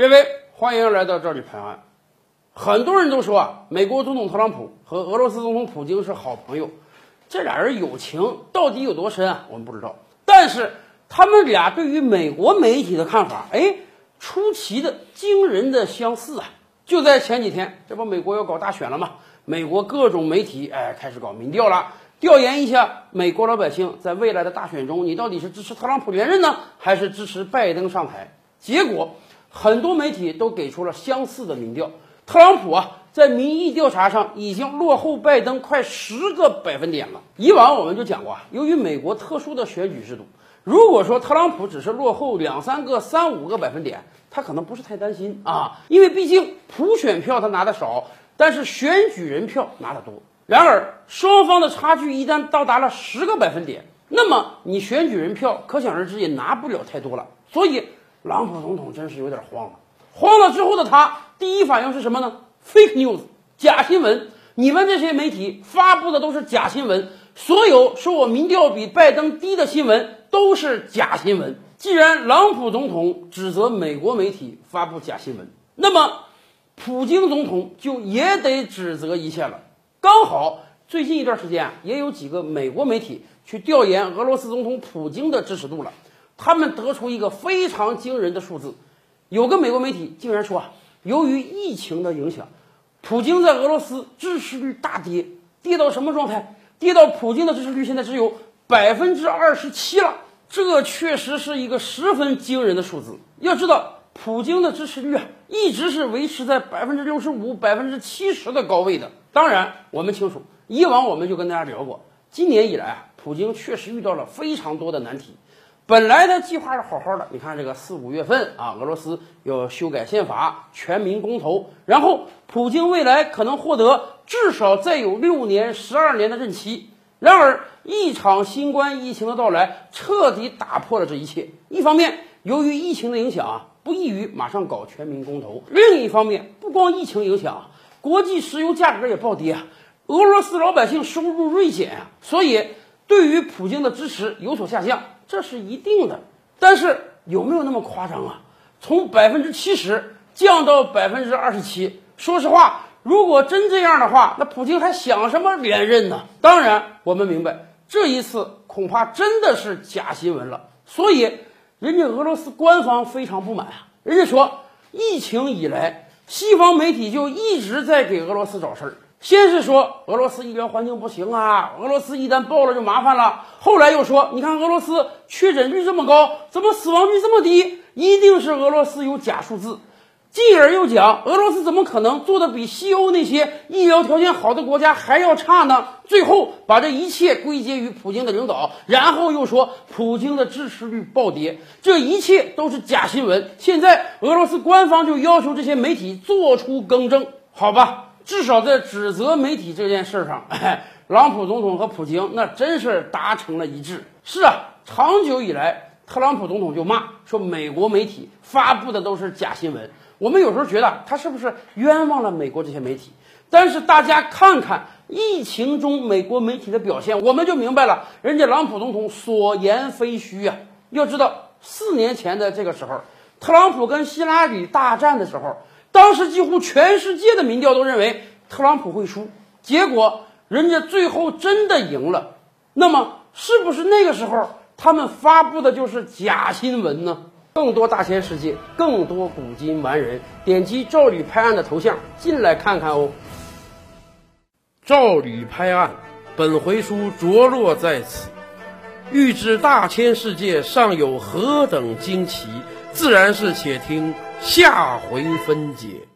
各位，欢迎来到这里拍案。很多人都说啊，美国总统特朗普和俄罗斯总统普京是好朋友，这俩人友情到底有多深啊？我们不知道。但是他们俩对于美国媒体的看法，哎，出奇的惊人的相似啊！就在前几天，这不美国要搞大选了吗？美国各种媒体哎开始搞民调了，调研一下美国老百姓在未来的大选中，你到底是支持特朗普连任呢，还是支持拜登上台？结果。很多媒体都给出了相似的民调，特朗普啊，在民意调查上已经落后拜登快十个百分点了。以往我们就讲过啊，由于美国特殊的选举制度，如果说特朗普只是落后两三个、三五个百分点，他可能不是太担心啊，因为毕竟普选票他拿的少，但是选举人票拿的多。然而双方的差距一旦到达了十个百分点，那么你选举人票可想而知也拿不了太多了。所以。朗普总统真是有点慌了，慌了之后的他第一反应是什么呢？fake news，假新闻。你们这些媒体发布的都是假新闻，所有说我民调比拜登低的新闻都是假新闻。既然朗普总统指责美国媒体发布假新闻，那么普京总统就也得指责一下了。刚好最近一段时间啊，也有几个美国媒体去调研俄罗斯总统普京的支持度了。他们得出一个非常惊人的数字，有个美国媒体竟然说啊，由于疫情的影响，普京在俄罗斯支持率大跌，跌到什么状态？跌到普京的支持率现在只有百分之二十七了。这确实是一个十分惊人的数字。要知道，普京的支持率啊，一直是维持在百分之六十五、百分之七十的高位的。当然，我们清楚，以往我们就跟大家聊过，今年以来啊，普京确实遇到了非常多的难题。本来他计划是好好的，你看这个四五月份啊，俄罗斯要修改宪法，全民公投，然后普京未来可能获得至少再有六年、十二年的任期。然而，一场新冠疫情的到来，彻底打破了这一切。一方面，由于疫情的影响啊，不易于马上搞全民公投；另一方面，不光疫情影响，国际石油价格也暴跌，俄罗斯老百姓收入锐减啊，所以对于普京的支持有所下降。这是一定的，但是有没有那么夸张啊？从百分之七十降到百分之二十七，说实话，如果真这样的话，那普京还想什么连任呢？当然，我们明白这一次恐怕真的是假新闻了。所以，人家俄罗斯官方非常不满啊，人家说疫情以来，西方媒体就一直在给俄罗斯找事儿。先是说俄罗斯医疗环境不行啊，俄罗斯一旦爆了就麻烦了。后来又说，你看俄罗斯确诊率这么高，怎么死亡率这么低？一定是俄罗斯有假数字。继而又讲，俄罗斯怎么可能做的比西欧那些医疗条件好的国家还要差呢？最后把这一切归结于普京的领导，然后又说普京的支持率暴跌，这一切都是假新闻。现在俄罗斯官方就要求这些媒体做出更正，好吧？至少在指责媒体这件事上，朗普总统和普京那真是达成了一致。是啊，长久以来，特朗普总统就骂说美国媒体发布的都是假新闻。我们有时候觉得他是不是冤枉了美国这些媒体？但是大家看看疫情中美国媒体的表现，我们就明白了，人家朗普总统所言非虚啊。要知道，四年前的这个时候，特朗普跟希拉里大战的时候。当时几乎全世界的民调都认为特朗普会输，结果人家最后真的赢了。那么，是不是那个时候他们发布的就是假新闻呢？更多大千世界，更多古今完人，点击赵吕拍案的头像进来看看哦。赵吕拍案，本回书着落在此。欲知大千世界尚有何等惊奇，自然是且听。下回分解。